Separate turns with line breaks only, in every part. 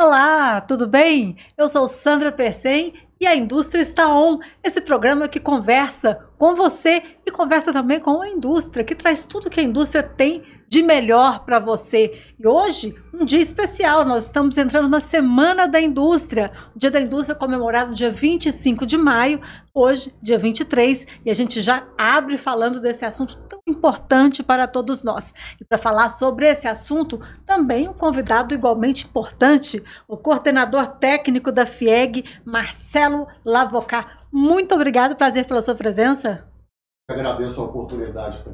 Olá, tudo bem? Eu sou Sandra Persen e a Indústria está on. Esse programa que conversa com você e conversa também com a indústria, que traz tudo que a indústria tem de melhor para você. E hoje, um dia especial, nós estamos entrando na Semana da Indústria. O Dia da Indústria comemorado dia 25 de maio, hoje, dia 23, e a gente já abre falando desse assunto tão importante para todos nós. E para falar sobre esse assunto, também um convidado igualmente importante, o coordenador técnico da FIEG, Marcelo Lavocar. Muito obrigado, prazer pela sua presença.
Eu agradeço a oportunidade.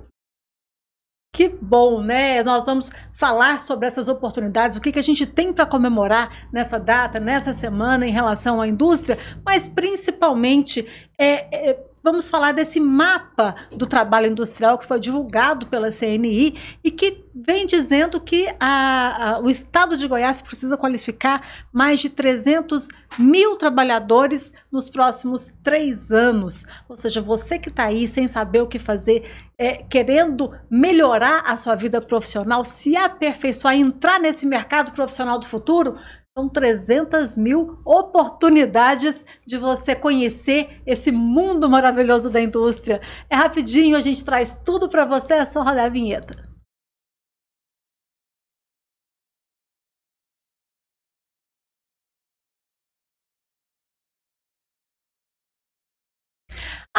Que bom, né? Nós vamos falar sobre essas oportunidades, o que, que a gente tem para comemorar nessa data, nessa semana em relação à indústria, mas principalmente é, é, vamos falar desse mapa do trabalho industrial que foi divulgado pela CNI e que vem dizendo que a, a, o estado de Goiás precisa qualificar mais de 300 mil trabalhadores nos próximos três anos. Ou seja, você que está aí sem saber o que fazer, é, querendo melhorar a sua vida profissional, se aperfeiçoar, entrar nesse mercado profissional do futuro, são 300 mil oportunidades de você conhecer esse mundo maravilhoso da indústria. É rapidinho, a gente traz tudo para você, é só rodar a vinheta.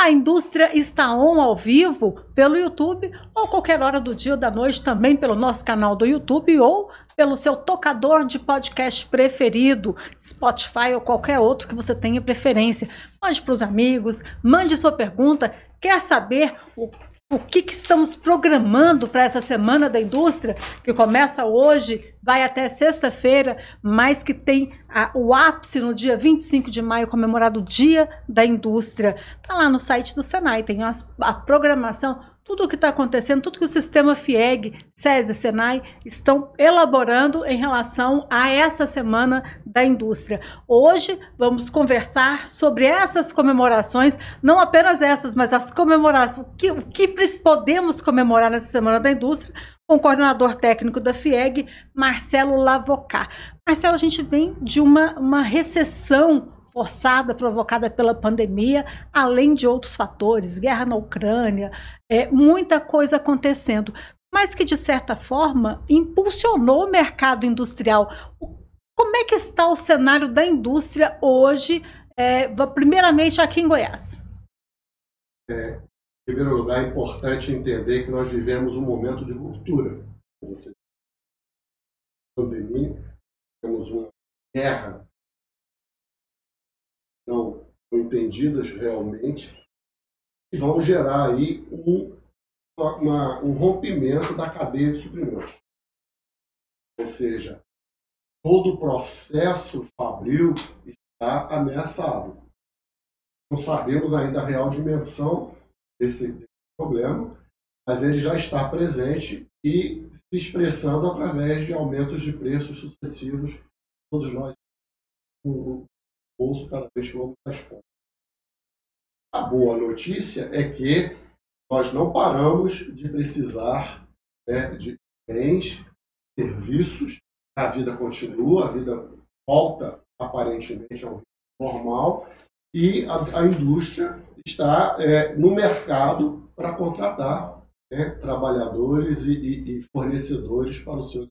A indústria está on ao vivo pelo YouTube ou qualquer hora do dia ou da noite também pelo nosso canal do YouTube ou pelo seu tocador de podcast preferido, Spotify ou qualquer outro que você tenha preferência. Mande para os amigos, mande sua pergunta. Quer saber o o que, que, estamos programando para essa semana da indústria, que começa hoje, vai até sexta-feira, mas que tem a, o ápice no dia 25 de maio, comemorado o Dia da Indústria. Está lá no site do Senai, tem as, a programação tudo o que está acontecendo, tudo que o sistema FIEG, SESI, SENAI estão elaborando em relação a essa semana da indústria. Hoje vamos conversar sobre essas comemorações, não apenas essas, mas as comemorações, que, o que podemos comemorar nessa semana da indústria, com o coordenador técnico da FIEG, Marcelo Lavocar. Marcelo, a gente vem de uma, uma recessão forçada provocada pela pandemia, além de outros fatores, guerra na Ucrânia, é, muita coisa acontecendo, mas que de certa forma impulsionou o mercado industrial. Como é que está o cenário da indústria hoje, é, primeiramente aqui em Goiás?
É, em primeiro lugar, é importante entender que nós vivemos um momento de ruptura. Pandemia, temos uma guerra não entendidas realmente, e vão gerar aí um, uma, um rompimento da cadeia de suprimentos. Ou seja, todo o processo fabril está ameaçado. Não sabemos ainda a real dimensão desse, desse problema, mas ele já está presente e se expressando através de aumentos de preços sucessivos. Todos nós, bolso cada vez que vamos às compras. A boa notícia é que nós não paramos de precisar né, de bens, serviços, a vida continua, a vida volta aparentemente ao normal e a, a indústria está é, no mercado para contratar né, trabalhadores e, e, e fornecedores para o seu.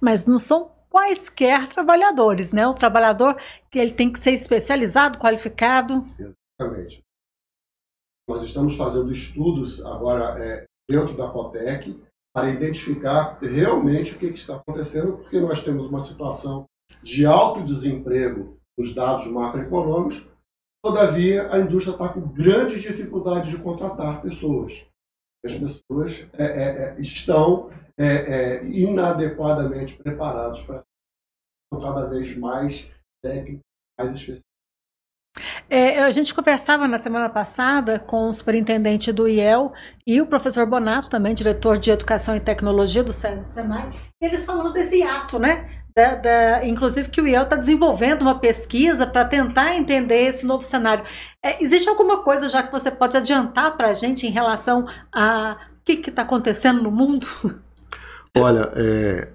Mas não são quaisquer trabalhadores, né? O trabalhador que ele tem que ser especializado, qualificado.
Exatamente. Nós estamos fazendo estudos agora é, dentro da Cotec para identificar realmente o que, que está acontecendo, porque nós temos uma situação de alto desemprego nos dados macroeconômicos, todavia a indústria está com grande dificuldade de contratar pessoas. As pessoas é, é, é estão é, é, inadequadamente preparados para cada vez mais técnicos, mais específicos.
É, a gente conversava na semana passada com o superintendente do IEL e o professor Bonato, também diretor de Educação e Tecnologia do Senai, eles falando desse ato, né? Da, da, inclusive que o IEL está desenvolvendo uma pesquisa para tentar entender esse novo cenário. É, existe alguma coisa já que você pode adiantar para a gente em relação a o que está acontecendo no mundo?
Olha, é,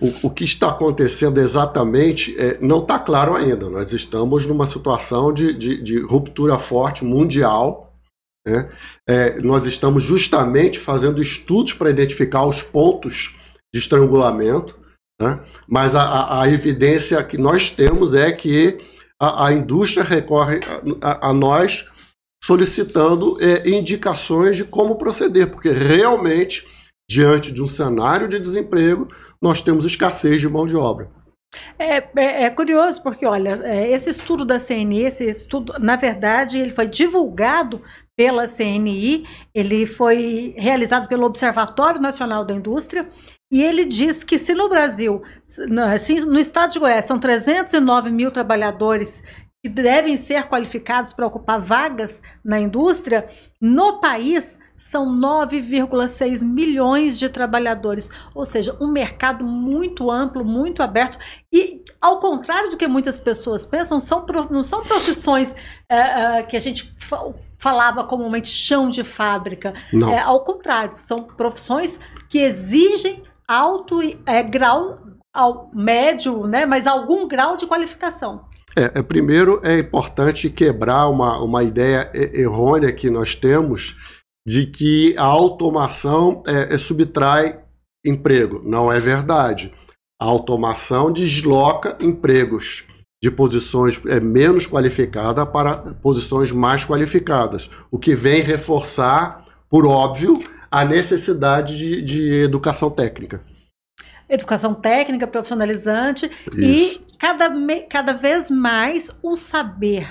o, o, que está acontecendo exatamente é, não está claro ainda. Nós estamos numa situação de, de, de ruptura forte mundial. Né? É, nós estamos justamente fazendo estudos para identificar os pontos de estrangulamento, né? mas a, a, a, evidência que nós temos é que a, a indústria recorre a, nós solicitando é, indicações de como proceder, porque realmente, diante de um cenário de desemprego, nós temos escassez de mão de obra.
É, é, é, curioso porque, olha, é, esse estudo da CNI, esse estudo, na verdade, ele foi divulgado pela CNI, ele foi realizado pelo Observatório Nacional da Indústria, e ele diz que se no Brasil, no estado de Goiás, são 309 mil trabalhadores que devem ser qualificados para ocupar vagas na indústria, no país são 9,6 milhões de trabalhadores, ou seja, um mercado muito amplo, muito aberto. E, ao contrário do que muitas pessoas pensam, são, não são profissões é, é, que a gente falava comumente chão de fábrica. Não. É, ao contrário, são profissões que exigem alto é, grau, ao médio, né, mas algum grau de qualificação.
É, é, primeiro é importante quebrar uma, uma ideia errônea que nós temos de que a automação é, é, subtrai emprego. Não é verdade. A automação desloca empregos de posições é, menos qualificadas para posições mais qualificadas, o que vem reforçar, por óbvio, a necessidade de, de educação técnica.
Educação técnica, profissionalizante Isso. e cada, cada vez mais o saber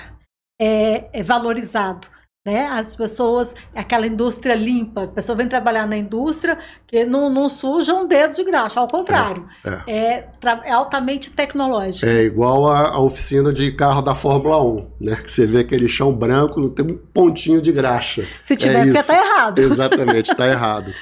é, é valorizado. Né? As pessoas, aquela indústria limpa, a pessoa vem trabalhar na indústria que não, não suja um dedo de graxa, ao contrário, é, é. é, é altamente tecnológico.
É igual a, a, oficina de carro da Fórmula 1, né? que você vê aquele chão branco, não tem um pontinho de graxa.
Se tiver, é está errado.
Exatamente, está errado.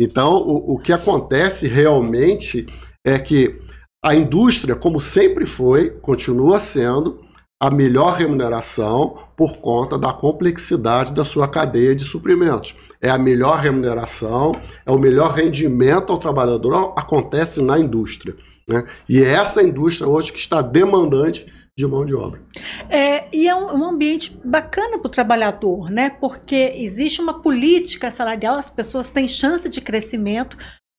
Então, o, o que acontece realmente é que a indústria, como sempre foi, continua sendo a melhor remuneração por conta da complexidade da sua cadeia de suprimentos. É a melhor remuneração, é o melhor rendimento ao trabalhador, acontece na indústria. Né? E é essa indústria hoje que está demandante de mão de obra.
É, e é um, um ambiente bacana para o trabalhador, né? Porque existe uma política salarial, as pessoas têm chance de crescimento,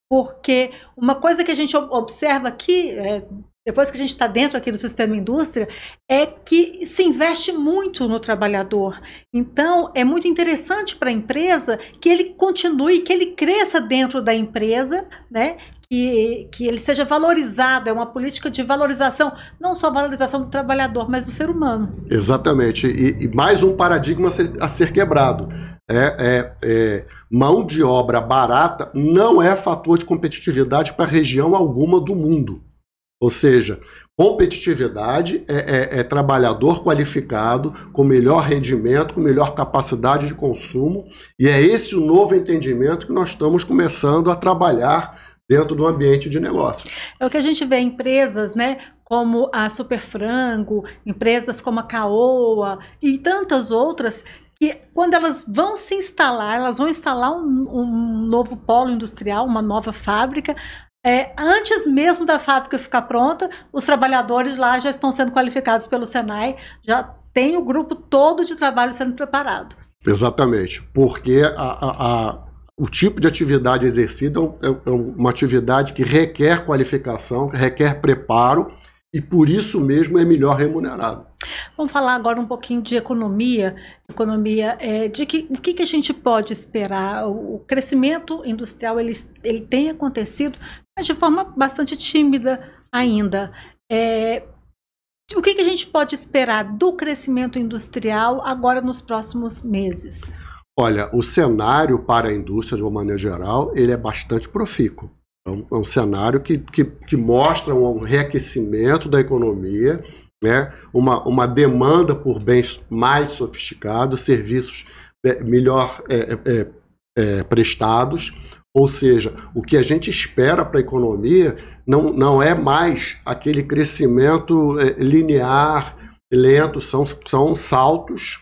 porque uma coisa que a gente observa aqui, é, depois que a gente está dentro aqui do sistema indústria, é que se investe muito no trabalhador. Então, é muito interessante para a empresa que ele continue, que ele cresça dentro da empresa, né? Que, que ele seja valorizado, é uma política de valorização, não só valorização do trabalhador, mas do ser humano.
Exatamente. E, e mais um paradigma a ser, a ser quebrado. É, é, é, mão de obra barata não é fator de competitividade para região alguma do mundo. Ou seja, competitividade é, é, é, trabalhador qualificado, com melhor rendimento, com melhor capacidade de consumo, e é esse o novo entendimento que nós estamos começando a trabalhar dentro do ambiente de negócio.
É o que a gente vê empresas, né, como a Super Frango, empresas como a Caoa e tantas outras que quando elas vão se instalar, elas vão instalar um, um novo polo industrial, uma nova fábrica, é, antes mesmo da fábrica ficar pronta, os trabalhadores lá já estão sendo qualificados pelo Senai, já tem o grupo todo de trabalho sendo preparado.
Exatamente, porque a, a, a, o tipo de atividade exercida é, é uma atividade que requer qualificação, requer preparo e por isso mesmo é melhor remunerado.
Vamos falar agora um pouquinho de economia, economia é, de que o que, que a gente pode esperar. O crescimento industrial ele, ele tem acontecido, mas de forma bastante tímida ainda. É, o que, que a gente pode esperar do crescimento industrial agora nos próximos meses?
Olha, o cenário para a indústria, de uma maneira geral, ele é bastante profícuo. É um, é um cenário que, que, que mostra um reaquecimento da economia, né? uma, uma demanda por bens mais sofisticados, serviços é, melhor é, é, é, prestados. Ou seja, o que a gente espera para a economia não, não é mais aquele crescimento é, linear, lento, são, são saltos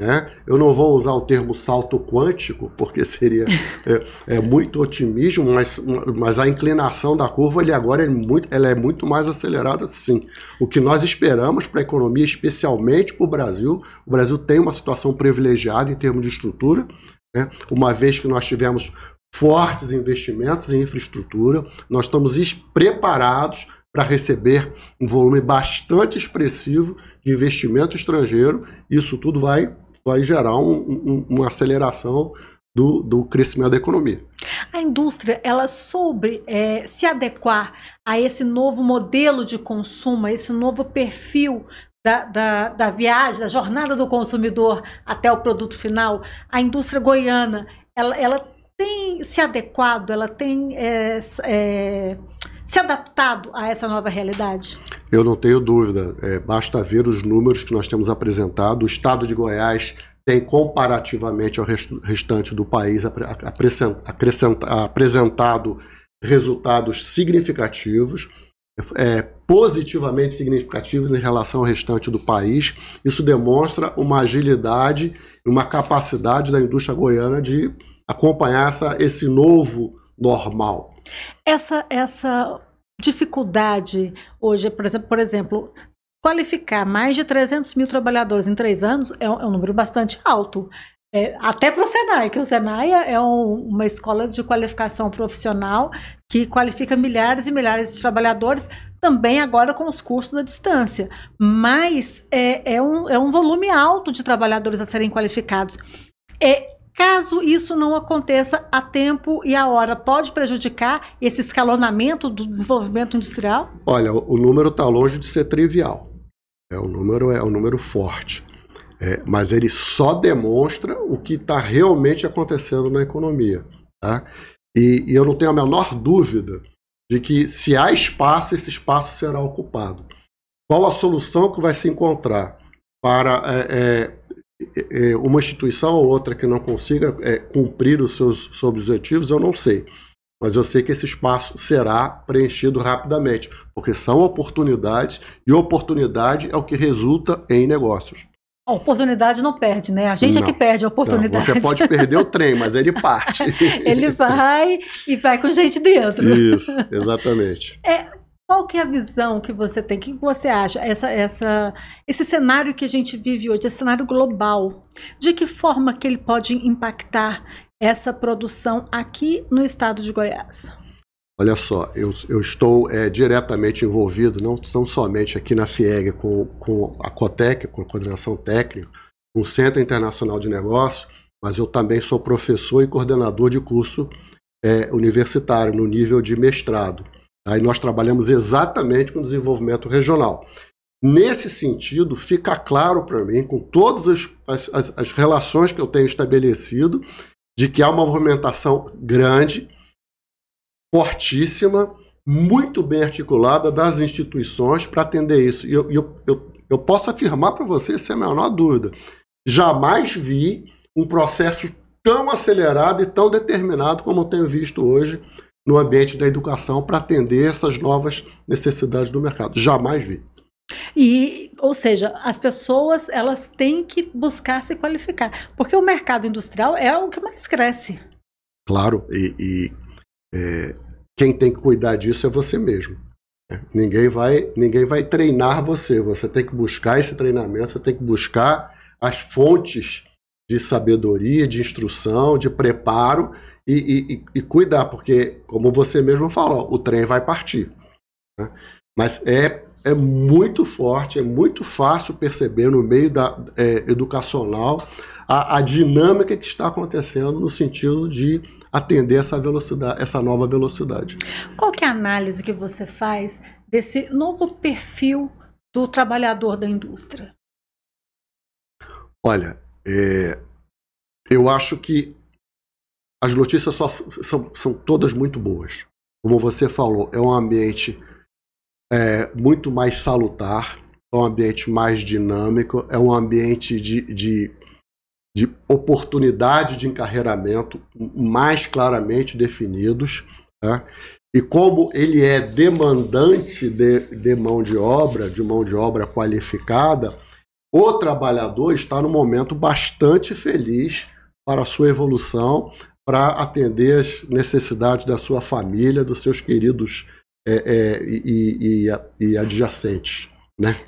Né? Eu não vou usar o termo salto quântico, porque seria é, é, muito otimismo, mas, mas a inclinação da curva ele agora é muito, ela é muito mais acelerada sim. O que nós esperamos para a economia, especialmente para o Brasil, o Brasil tem uma situação privilegiada em termos de estrutura, né? uma vez que nós tivemos fortes investimentos em infraestrutura, nós estamos preparados para receber um volume bastante expressivo de investimento estrangeiro. Isso tudo vai vai gerar um, um, uma aceleração do, do, crescimento da economia.
A indústria, ela soube é, se adequar a esse novo modelo de consumo, a esse novo perfil da, da, da, viagem, da jornada do consumidor até o produto final. A indústria goiana, ela, ela tem se adequado, ela tem é, é, se adaptado a essa nova realidade?
Eu não tenho dúvida. É, basta ver os números que nós temos apresentado. O estado de Goiás tem, comparativamente ao restante do país, apresentado resultados significativos, é, positivamente significativos em relação ao restante do país. Isso demonstra uma agilidade, uma capacidade da indústria goiana de acompanhar essa, esse novo normal.
Essa, essa dificuldade hoje, por exemplo, por exemplo, qualificar mais de 300 mil trabalhadores em três anos é um, é um número bastante alto. É, até para o Senai, que o Senai é um, uma escola de qualificação profissional que qualifica milhares e milhares de trabalhadores, também agora com os cursos à distância. Mas é, é, um, é um volume alto de trabalhadores a serem qualificados. É, Caso isso não aconteça a tempo e a hora, pode prejudicar esse escalonamento do desenvolvimento industrial?
Olha, o número está longe de ser trivial. É, o número é um número forte. É, mas ele só demonstra o que está realmente acontecendo na economia. Tá? E, e, eu não tenho a menor dúvida de que se há espaço, esse espaço será ocupado. Qual a solução que vai se encontrar para é, é é, é, uma instituição ou outra que não consiga é, cumprir os seus, seus objetivos, eu não sei. Mas eu sei que esse espaço será preenchido rapidamente, porque são oportunidades e oportunidade é o que resulta em negócios.
A oportunidade não perde, né? A gente não, é que perde a oportunidade.
Não, você pode perder o trem, mas ele parte.
ele vai e vai com gente dentro.
Isso, exatamente.
É, qual que é a visão que você tem? O que você acha? Essa, essa, esse cenário que a gente vive hoje, esse cenário global, de que forma que ele pode impactar essa produção aqui no estado de Goiás?
Olha só, eu, eu estou é, diretamente envolvido, não, não somente aqui na FIEG, com, com a COTEC, com a Coordenação Técnica, com o Centro Internacional de Negócios, mas eu também sou professor e coordenador de curso é, universitário no nível de mestrado. Aí nós trabalhamos exatamente com desenvolvimento regional. Nesse sentido, fica claro para mim, com todas as, as, as, relações que eu tenho estabelecido, de que há uma movimentação grande, fortíssima, muito bem articulada das instituições para atender isso. E eu, eu, eu, eu posso afirmar para você, sem a menor dúvida, jamais vi um processo tão acelerado e tão determinado como eu tenho visto hoje no ambiente da educação para atender essas novas necessidades do mercado. Jamais vi.
E, ou seja, as pessoas elas têm que buscar se qualificar, porque o mercado industrial é o que mais cresce.
Claro, e, e é, quem tem que cuidar disso é você mesmo. É, ninguém vai, ninguém vai treinar você. Você tem que buscar esse treinamento, você tem que buscar as fontes de sabedoria, de instrução, de preparo e, e, e cuidar, porque, como você mesmo falou, o trem vai partir. Né? Mas é, é muito forte, é muito fácil perceber no meio da é, educacional a, a dinâmica que está acontecendo no sentido de atender essa velocidade, essa nova velocidade.
Qual que é a análise que você faz desse novo perfil do trabalhador da indústria?
Olha, é, eu acho que as notícias só, são, são todas muito boas. Como você falou, é um ambiente é, muito mais salutar, é um ambiente mais dinâmico, é um ambiente de, de, de oportunidade de encarreiramento mais claramente definidos. Tá? E como ele é demandante de, de mão de obra, de mão de obra qualificada, o trabalhador está no momento bastante feliz para a sua evolução, para atender as necessidades da sua família, dos seus queridos é, é, e, e, e, adjacentes, né?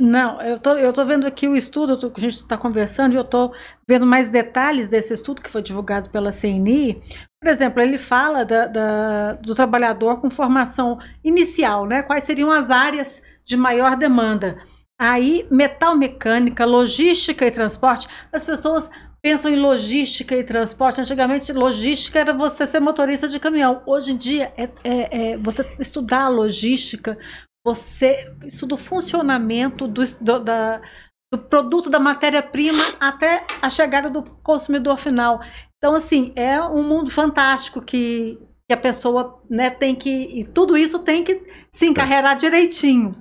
Não, eu tô, eu tô vendo aqui o estudo que a gente está conversando e eu tô vendo mais detalhes desse estudo que foi divulgado pela CNI. Por exemplo, ele fala da, da, do trabalhador com formação inicial, né? Quais seriam as áreas de maior demanda? Aí, metal mecânica, logística e transporte, as pessoas pensam em logística e transporte. Antigamente, logística era você ser motorista de caminhão. Hoje em dia, é, é, é você estudar logística, você estuda o funcionamento do, do, da, do produto, da matéria-prima, até a chegada do consumidor final. Então, assim, é um mundo fantástico que, que a pessoa né, tem que. E tudo isso tem que se encarregar direitinho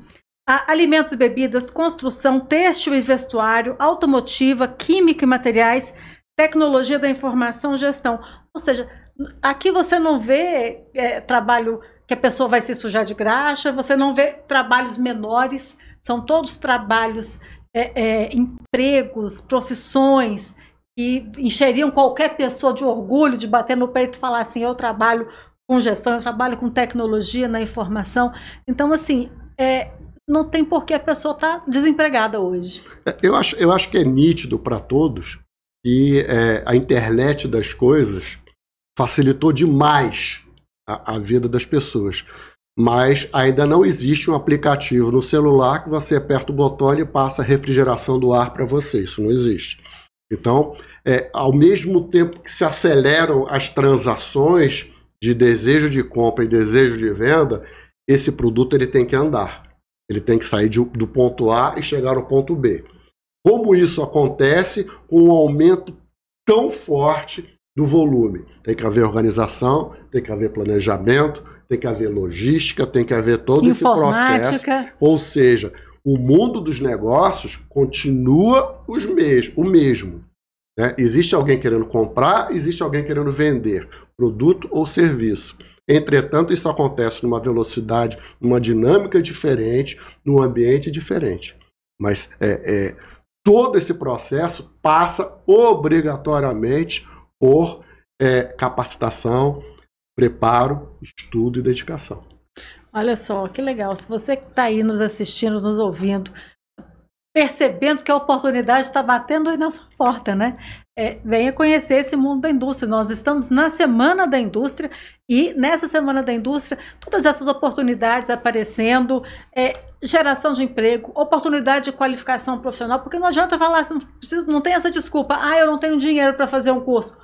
alimentos e bebidas, construção, têxtil e vestuário, automotiva, química e materiais, tecnologia da informação, gestão. Ou seja, aqui você não vê é, trabalho que a pessoa vai se sujar de graxa, você não vê trabalhos menores, são todos trabalhos, é, é, empregos, profissões que encheriam qualquer pessoa de orgulho de bater no peito e falar assim: eu trabalho com gestão, eu trabalho com tecnologia na informação. Então, assim, é, não tem por que a pessoa estar tá desempregada hoje.
É, eu acho, eu acho que é nítido para todos que é, a internet das coisas facilitou demais a, a, vida das pessoas. Mas ainda não existe um aplicativo no celular que você aperta o botão e passa a refrigeração do ar para você. Isso não existe. Então, é, ao mesmo tempo que se aceleram as transações de desejo de compra e desejo de venda, esse produto ele tem que andar. Ele tem que sair de, do ponto A e chegar ao ponto B. Como isso acontece com um aumento tão forte do volume? Tem que haver organização, tem que haver planejamento, tem que haver logística, tem que haver todo esse processo. Ou seja, o mundo dos negócios continua os mes o mesmo. Né? Existe alguém querendo comprar, existe alguém querendo vender produto ou serviço. Entretanto, isso acontece numa velocidade, numa dinâmica diferente, num ambiente diferente. Mas é, é, todo esse processo passa obrigatoriamente por é, capacitação, preparo, estudo e dedicação.
Olha só, que legal. Se você que está aí nos assistindo, nos ouvindo, percebendo que a oportunidade está batendo aí na sua porta, né? É, venha conhecer esse mundo da indústria. Nós estamos na Semana da Indústria e nessa Semana da Indústria, todas essas oportunidades aparecendo, é, geração de emprego, oportunidade de qualificação profissional, porque não adianta falar, não, não tem essa desculpa, ah, eu não tenho dinheiro para fazer um curso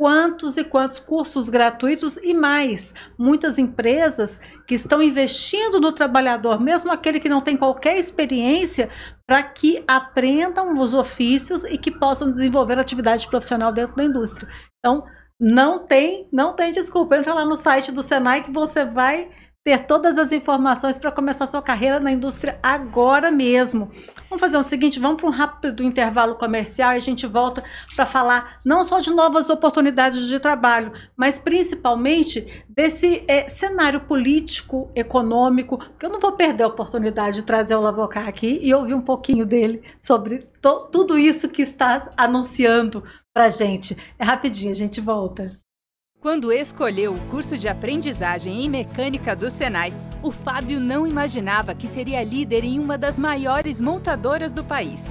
quantos e quantos cursos gratuitos e mais. Muitas empresas que estão investindo no trabalhador, mesmo aquele que não tem qualquer experiência, para que aprendam os ofícios e que possam desenvolver atividade profissional dentro da indústria. Então, não tem, não tem desculpa. Entra lá no site do Senai que você vai ter todas as informações para começar sua carreira na indústria agora mesmo. Vamos fazer o seguinte, vamos para um rápido intervalo comercial e a gente volta para falar não só de novas oportunidades de trabalho, mas principalmente desse é, cenário político, econômico, que eu não vou perder a oportunidade de trazer o Lavocar aqui e ouvir um pouquinho dele sobre tudo isso que está anunciando para gente. É rapidinho, a gente volta.
Quando escolheu o curso de aprendizagem em mecânica do Senai, o Fábio não imaginava que seria líder em uma das maiores montadoras do país.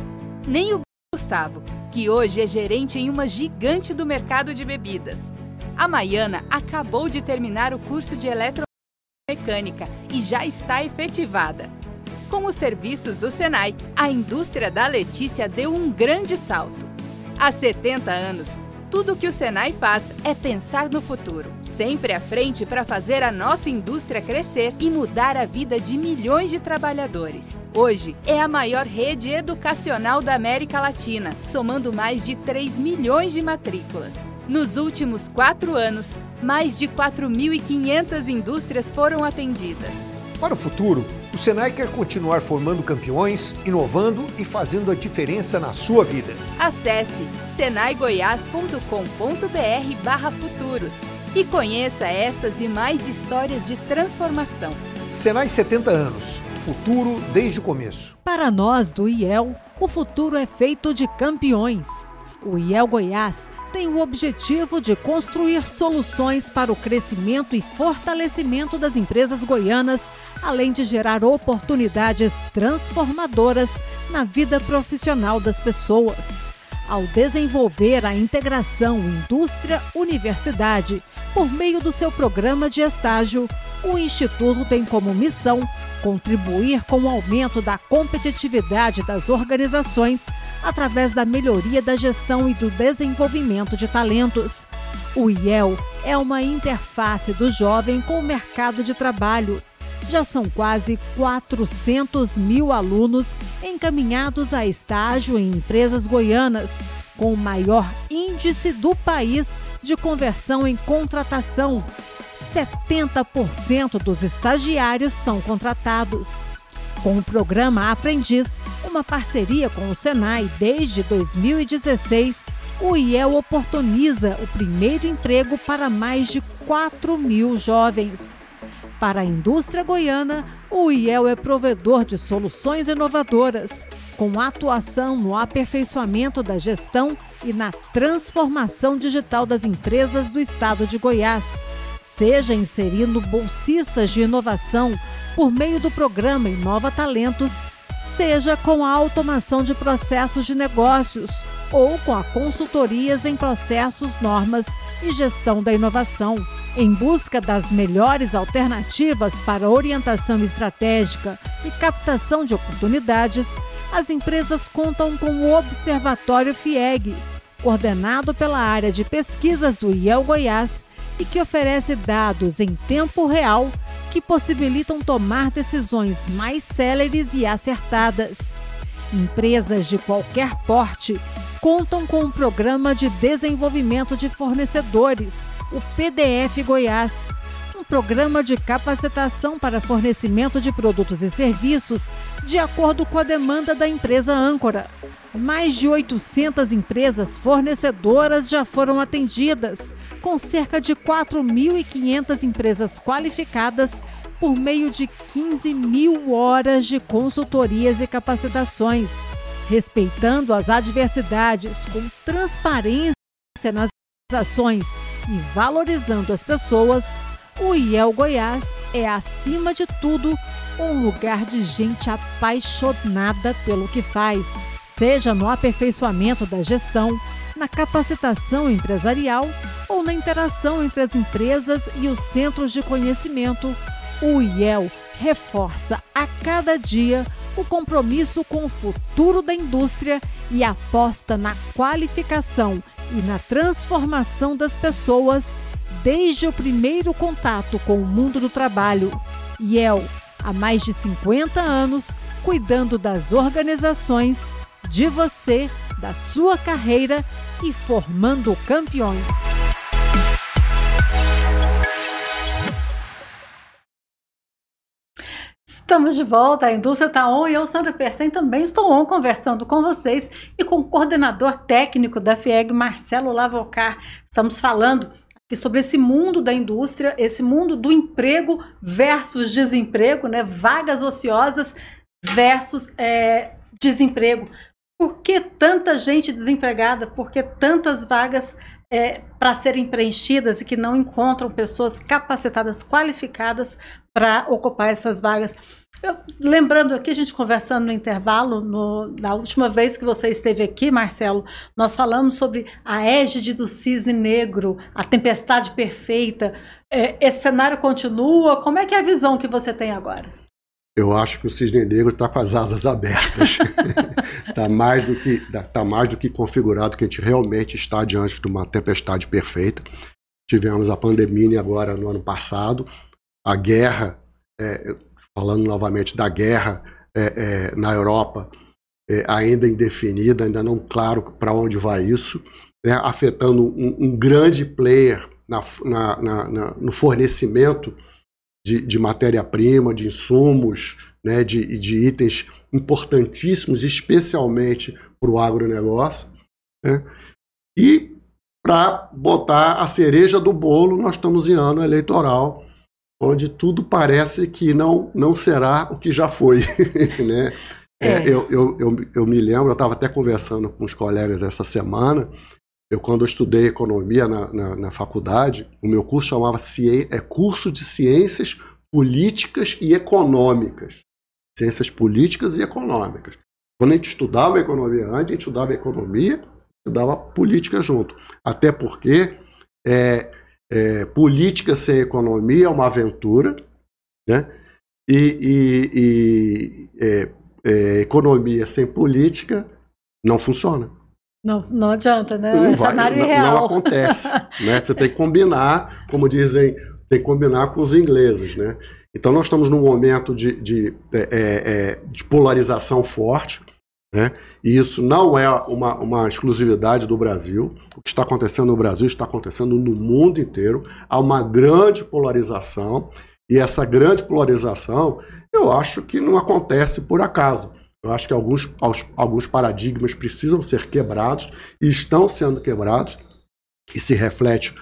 Nem o Gustavo, que hoje é gerente em uma gigante do mercado de bebidas. A Maiana acabou de terminar o curso de eletromecânica e já está efetivada. Com os serviços do Senai, a indústria da Letícia deu um grande salto. Há 70 anos, tudo o que o Senai faz é pensar no futuro, sempre à frente para fazer a nossa indústria crescer e mudar a vida de milhões de trabalhadores. Hoje é a maior rede educacional da América Latina, somando mais de 3 milhões de matrículas. Nos últimos quatro anos, mais de 4.500 indústrias foram atendidas.
Para o futuro, o Senai quer continuar formando campeões, inovando e fazendo a diferença na sua vida.
Acesse senaigoiás.com.br barra futuros e conheça essas e mais histórias de transformação.
Senai 70 anos. Futuro desde o começo.
Para nós do IEL,
o futuro é feito de campeões. O IEL Goiás tem o objetivo de construir soluções para o crescimento e fortalecimento das empresas goianas, além de gerar oportunidades transformadoras na vida profissional das pessoas. Ao desenvolver a integração indústria-universidade por meio do seu programa de estágio, o Instituto tem como missão contribuir com o aumento da competitividade das organizações através da melhoria da gestão e do desenvolvimento de talentos. O IEL é uma interface do jovem com o mercado de trabalho. Já são quase 400 mil alunos encaminhados a estágio em empresas goianas, com o maior índice do país de conversão em contratação. 70% dos estagiários são contratados. Com o programa Aprendiz, uma parceria com o Senai desde 2016, o IEL oportuniza o primeiro emprego para mais de 4 mil jovens. Para a indústria goiana, o IEL é provedor de soluções inovadoras, com atuação no aperfeiçoamento da gestão e na transformação digital das empresas do estado de Goiás, seja inserindo bolsistas de inovação por meio do programa Inova Talentos, seja com a automação de processos de negócios ou com a consultorias em processos, normas e gestão da inovação. Em busca das melhores alternativas para orientação estratégica e captação de oportunidades, as empresas contam com o Observatório FIEG, coordenado pela área de pesquisas do IEL Goiás e que oferece dados em tempo real que possibilitam tomar decisões mais céleres e acertadas. Empresas de qualquer porte contam com um programa de desenvolvimento de fornecedores, o PDF Goiás, um programa de capacitação para fornecimento de produtos e serviços de acordo com a demanda da empresa âncora. Mais de 800 empresas fornecedoras já foram atendidas, com cerca de 4.500 empresas qualificadas por meio de 15 mil horas de consultorias e capacitações, respeitando as adversidades com transparência nas ações e valorizando as pessoas. O IEL Goiás é, acima de tudo, um lugar de gente apaixonada pelo que faz seja no aperfeiçoamento da gestão, na capacitação empresarial ou na interação entre as empresas e os centros de conhecimento, o IEL reforça a cada dia o compromisso com o futuro da indústria e aposta na qualificação e na transformação das pessoas desde o primeiro contato com o mundo do trabalho. IEL, há mais de 50 anos, cuidando das organizações de você, da sua carreira e formando campeões.
Estamos de volta, a indústria está on e eu, Sandra Persen, também estou on conversando com vocês e com o coordenador técnico da FIEG, Marcelo Lavocar. Estamos falando aqui sobre esse mundo da indústria, esse mundo do emprego versus desemprego, né? vagas ociosas versus é, desemprego. Por que tanta gente desempregada? Por que tantas vagas é, para serem preenchidas e que não encontram pessoas capacitadas, qualificadas para ocupar essas vagas? Eu, lembrando aqui, a gente conversando no intervalo, no, na última vez que você esteve aqui, Marcelo, nós falamos sobre a égide do cisne negro, a tempestade perfeita. É, esse cenário continua? Como é que é a visão que você tem agora?
Eu acho que o cisne negro está com as asas abertas. Está mais, do que, tá mais do que configurado que a gente realmente está diante de uma tempestade perfeita. Tivemos a pandemia agora no ano passado, a guerra, é, falando novamente da guerra é, é, na Europa, é, ainda indefinida, ainda não claro para onde vai isso, né, afetando um, um, grande player na, na, na, no fornecimento de, de matéria-prima, de insumos, né, de, de itens importantíssimos, especialmente para o agronegócio. Né? E para botar a cereja do bolo, nós estamos em ano eleitoral, onde tudo parece que não, não será o que já foi. né? É. É, eu, eu, eu, eu, me lembro, eu estava até conversando com os colegas essa semana. Eu, quando eu estudei economia na, na, na faculdade, o meu curso chamava é, Curso de Ciências Políticas e Econômicas. Ciências Políticas e Econômicas. Quando a gente estudava economia antes, a gente estudava economia e estudava política junto. Até porque é, é, política sem economia é uma aventura, né? E, e, e é, é, economia sem política não funciona.
Não, não adianta, né? Não, é vai,
não, não, acontece. né? Você tem que combinar, como dizem, tem que combinar com os ingleses, né? Então nós estamos num momento de, de, é, é, é, de polarização forte, né? E isso não é uma, uma exclusividade do Brasil. O que está acontecendo no Brasil está acontecendo no mundo inteiro. Há uma grande polarização e essa grande polarização, eu acho que não acontece por acaso. Eu acho que alguns, alguns paradigmas precisam ser quebrados e estão sendo quebrados, e se reflete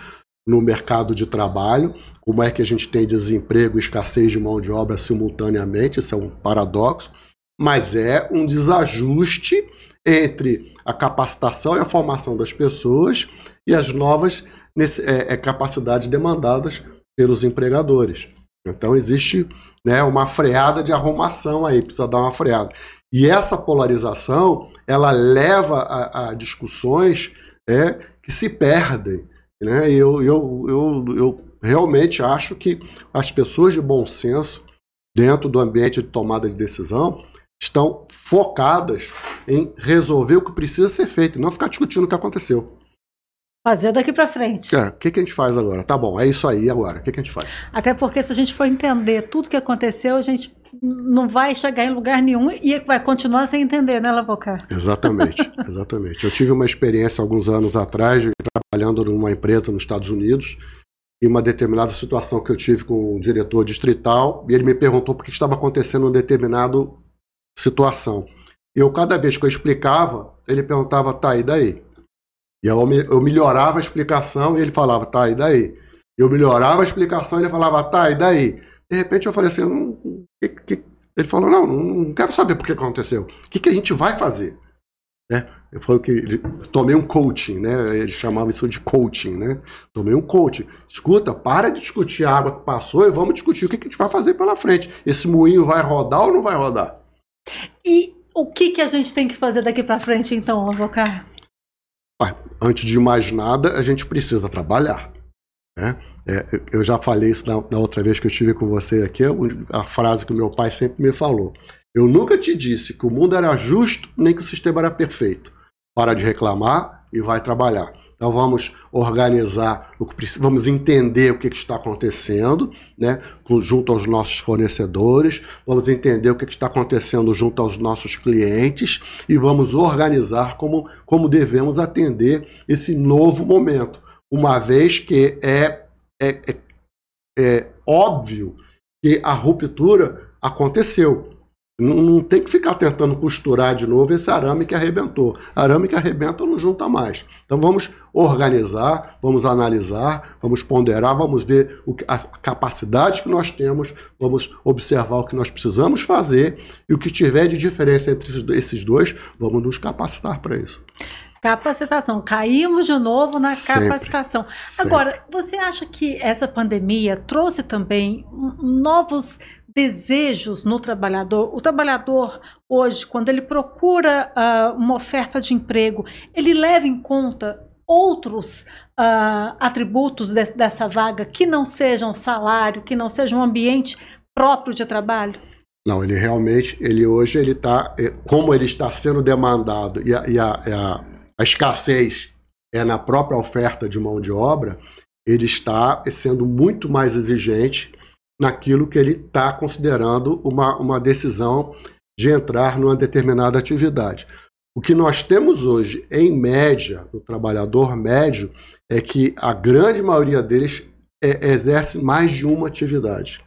no mercado de trabalho, como é que a gente tem desemprego e escassez de mão de obra simultaneamente, isso é um paradoxo, mas é um desajuste entre a capacitação e a formação das pessoas e as novas é, é, capacidades demandadas pelos empregadores. Então existe né, uma freada de arrumação aí, precisa dar uma freada. E essa polarização, ela leva a, a discussões é, que se perdem. Né? Eu, eu, eu, eu realmente acho que as pessoas de bom senso, dentro do ambiente de tomada de decisão, estão focadas em resolver o que precisa ser feito, não ficar discutindo o que aconteceu.
Fazer daqui para frente.
É, o que, que a gente faz agora? Tá bom, é isso aí agora. O que, que a gente faz?
Até porque se a gente for entender tudo que aconteceu, a gente não vai chegar em lugar nenhum e vai continuar sem entender, né, Lavocar?
Exatamente, exatamente. Eu tive uma experiência alguns anos atrás, trabalhando numa empresa nos Estados Unidos, e uma determinada situação que eu tive com um diretor distrital, e ele me perguntou por que estava acontecendo uma determinada situação. E eu, cada vez que eu explicava, ele perguntava, tá, e daí? E eu, eu melhorava a explicação e ele falava, tá, e daí? Eu melhorava a explicação e ele falava, tá, e daí? De repente eu falei assim, que, que... ele falou, não, não quero saber por que aconteceu. O que, que a gente vai fazer? Né? Eu falei que tomei um coaching, né? Eles chamavam isso de coaching, né? Tomei um coaching. Escuta, para de discutir a água que passou e vamos discutir o que, que a gente vai fazer pela frente. Esse moinho vai rodar ou não vai rodar?
E o que, que a gente tem que fazer daqui para frente, então, Lavocar?
Antes de mais nada, a gente precisa trabalhar. Né? É, eu já falei isso na, na, outra vez que eu estive com você aqui, a frase que meu pai sempre me falou. Eu nunca te disse que o mundo era justo nem que o sistema era perfeito. Para de reclamar e vai trabalhar. Então vamos organizar o que vamos entender o que, está acontecendo, né, junto aos nossos fornecedores, vamos entender o que, que está acontecendo junto aos nossos clientes e vamos organizar como, como devemos atender esse novo momento, uma vez que é, é, é, é óbvio que a ruptura aconteceu. Não, não, tem que ficar tentando costurar de novo esse arame que arrebentou. Arame que arrebenta não junta mais. Então vamos organizar, vamos analisar, vamos ponderar, vamos ver o que, a capacidade que nós temos, vamos observar o que nós precisamos fazer e o que tiver de diferença entre esses dois, vamos nos capacitar para isso.
Capacitação. Caímos de novo na Sempre. capacitação. Sempre. Agora, você acha que essa pandemia trouxe também novos desejos no trabalhador. O trabalhador, hoje, quando ele procura uh, uma oferta de emprego, ele leva em conta outros uh, atributos de, dessa vaga que não sejam salário, que não sejam um ambiente próprio de trabalho?
Não, ele realmente, ele hoje, ele está, é, como ele está sendo demandado e a, e a, a, a escassez é na própria oferta de mão de obra, ele está sendo muito mais exigente naquilo que ele está considerando uma, uma decisão de entrar numa determinada atividade. O que nós temos hoje, em média, no trabalhador médio, é que a grande maioria deles é, exerce mais de uma atividade.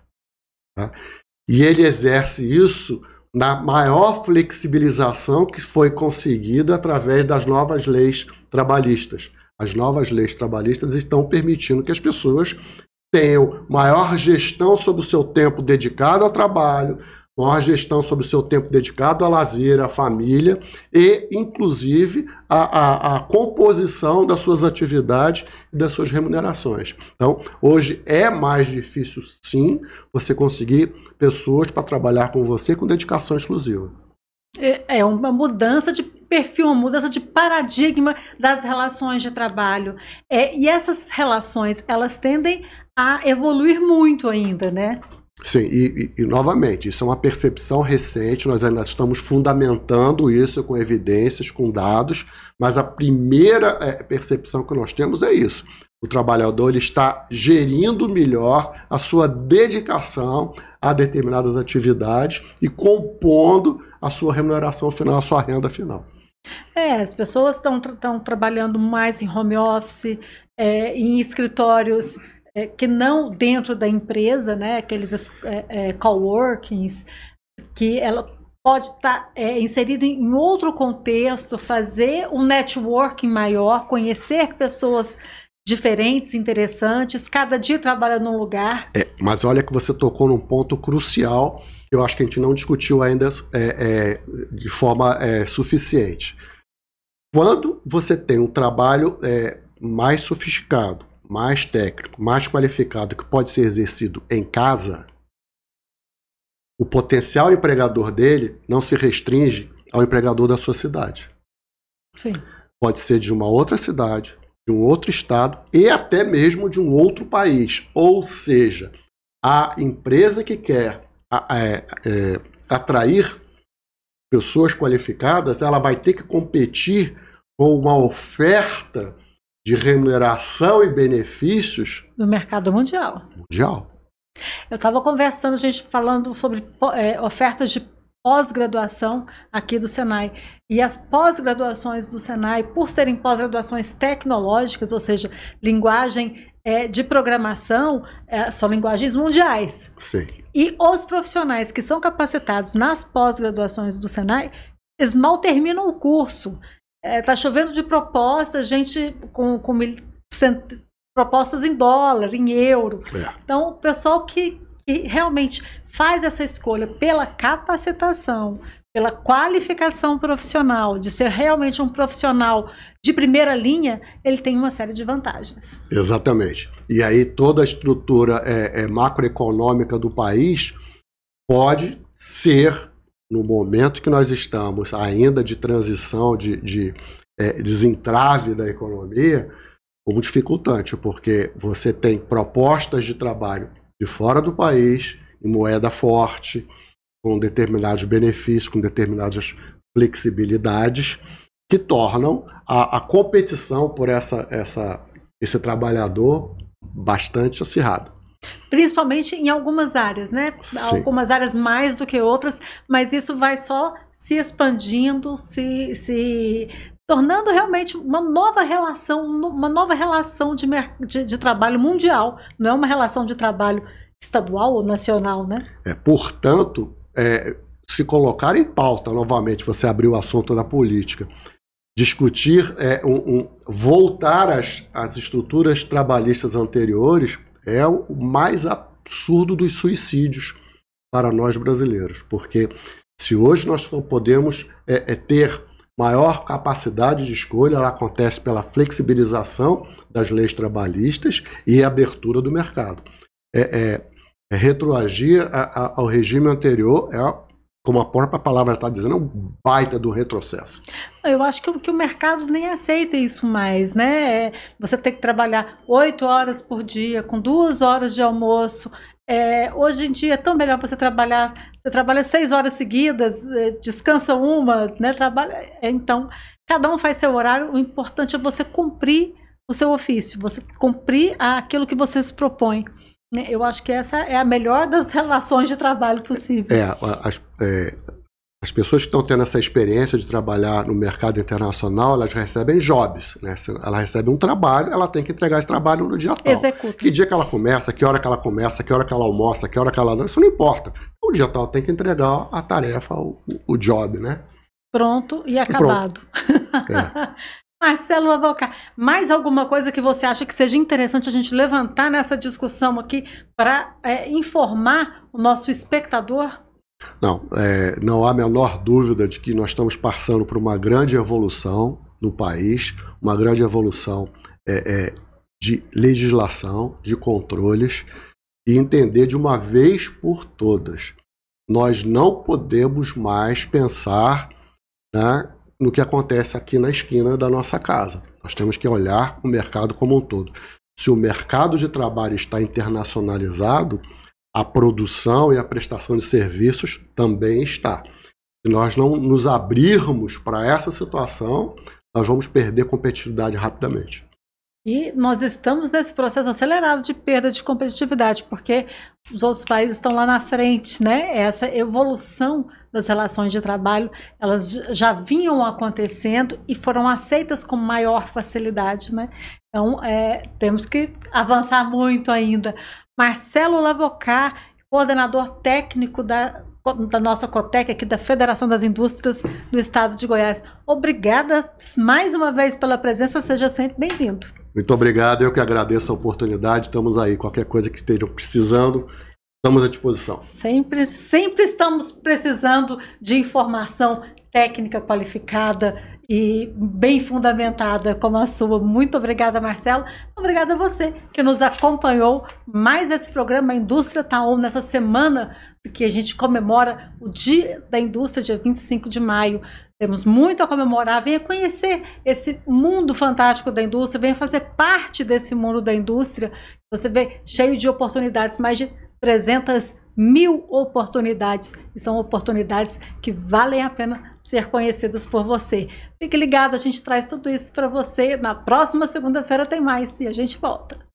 Tá? E ele exerce isso na maior flexibilização que foi conseguida através das novas leis trabalhistas. As novas leis trabalhistas estão permitindo que as pessoas tenham maior gestão sobre o seu tempo dedicado ao trabalho, maior gestão sobre o seu tempo dedicado a lazer, à família e, inclusive, a, a, a, composição das suas atividades e das suas remunerações. Então, hoje é mais difícil, sim, você conseguir pessoas para trabalhar com você com dedicação exclusiva.
É, é uma mudança de perfil, uma mudança de paradigma das relações de trabalho. É, e essas relações, elas tendem a evoluir muito ainda, né?
Sim, e, e, e, novamente, isso é uma percepção recente, nós ainda estamos fundamentando isso com evidências, com dados, mas a primeira é, percepção que nós temos é isso. O trabalhador ele está gerindo melhor a sua dedicação a determinadas atividades e compondo a sua remuneração final, a sua renda final.
É, as pessoas estão trabalhando mais em home office, é, em escritórios é, que não dentro da empresa, né, aqueles é, é, coworkings, que ela pode estar tá, é, inserido em outro contexto, fazer um networking maior, conhecer pessoas diferentes, interessantes, cada dia trabalha num lugar.
É, mas olha que você tocou num ponto crucial que eu acho que a gente não discutiu ainda é, é, de forma é, suficiente. Quando você tem um trabalho mais sofisticado, mais técnico, mais qualificado, que pode ser exercido em casa, o potencial empregador dele não se restringe ao empregador da sua cidade.
Sim.
Pode ser de uma outra cidade, de um outro estado e até mesmo de um outro país. Ou seja, a empresa que quer é, é, atrair pessoas qualificadas, ela vai ter que competir com uma oferta de remuneração e benefícios
no mercado mundial.
Mundial.
Eu estava conversando, a gente falando sobre é, ofertas de pós-graduação aqui do Senai. E as pós-graduações do Senai, por serem pós-graduações tecnológicas, ou seja, linguagem é, de programação, é, são linguagens mundiais.
Sim.
E os profissionais que são capacitados nas pós-graduações do Senai, eles mal terminam o curso. É, tá chovendo de propostas, gente com, com mil, cent, propostas em dólar, em euro. É. Então, o pessoal que, que realmente faz essa escolha pela capacitação, pela qualificação profissional, de ser realmente um profissional de primeira linha, ele tem uma série de vantagens.
Exatamente. E aí toda a estrutura é, é macroeconômica do país pode ser, no momento que nós estamos ainda de transição, de, de é, desentrave da economia, como dificultante, porque você tem propostas de trabalho de fora do país, em moeda forte, com determinados benefícios, com determinadas flexibilidades, que tornam a, a competição por essa, essa, esse trabalhador bastante acirrada.
Principalmente em algumas áreas, né? Sim. Algumas áreas mais do que outras, mas isso vai só se expandindo, se, se tornando realmente uma nova relação, uma nova relação de, de, de trabalho mundial. Não é uma relação de trabalho estadual ou nacional, né?
É, portanto, é, se colocar em pauta novamente, você abriu o assunto da política, discutir, é, um, um, voltar às, às estruturas trabalhistas anteriores é o mais absurdo dos suicídios para nós brasileiros, porque se hoje nós não podemos é, é ter maior capacidade de escolha, ela acontece pela flexibilização das leis trabalhistas e abertura do mercado. É, é, é retroagir a, a, ao regime anterior é como a própria palavra está dizendo, é um baita do retrocesso.
Eu acho que, que, o mercado nem aceita isso mais, né? É, você tem que trabalhar oito horas por dia, com duas horas de almoço. É, hoje em dia é tão melhor você trabalhar, você trabalha seis horas seguidas, é, descansa uma, né? Trabalha, é, então, cada um faz seu horário, o importante é você cumprir o seu ofício, você cumprir aquilo que você se propõe. Né, eu acho que essa é a melhor das relações de trabalho possível.
É, as, é, as pessoas que estão tendo essa experiência de trabalhar no mercado internacional, elas recebem jobs, né? Ela recebe um trabalho, ela tem que entregar esse trabalho no dia tal.
Executa.
Que dia que ela começa, que hora que ela começa, que hora que ela almoça, que hora que ela... Isso não importa. O dia tal tem que entregar a tarefa, o, o job, né?
Pronto e acabado. Pronto. É. Marcelo Avocar, mais alguma coisa que você acha que seja interessante a gente levantar nessa discussão aqui para é, informar o nosso espectador?
Não, é, não há a menor dúvida de que nós estamos passando por uma grande evolução no país, uma grande evolução é, é, de legislação, de controles, e entender de uma vez por todas. Nós não podemos mais pensar né, no que acontece aqui na esquina da nossa casa. Nós temos que olhar o mercado como um todo. Se o mercado de trabalho está internacionalizado, a produção e a prestação de serviços também está. Se nós não nos abrirmos para essa situação, nós vamos perder competitividade rapidamente.
E nós estamos nesse processo acelerado de perda de competitividade, porque os outros países estão lá na frente, né? Essa evolução das relações de trabalho, elas já vinham acontecendo e foram aceitas com maior facilidade, né? Então, é, temos que avançar muito ainda. Marcelo Lavocar, coordenador técnico da, da nossa Cotec aqui da Federação das Indústrias do Estado de Goiás. Obrigada mais uma vez pela presença, seja sempre bem-vindo.
Muito obrigado, eu que agradeço a oportunidade, estamos aí, qualquer coisa que estejam precisando, estamos à disposição.
Sempre, sempre estamos precisando de informação técnica qualificada e bem fundamentada como a sua. Muito obrigada, Marcelo. Obrigada a você que nos acompanhou mais esse programa Indústria Taon nessa semana que a gente comemora o Dia da Indústria, dia 25 de maio. Temos muito a comemorar. Venha conhecer esse mundo fantástico da indústria, venha fazer parte desse mundo da indústria. Você vê cheio de oportunidades, mais de 300 mil oportunidades. E são oportunidades que valem a pena ser conhecidas por você. Fique ligado, a gente traz tudo isso para você. Na próxima segunda-feira tem mais e a gente volta.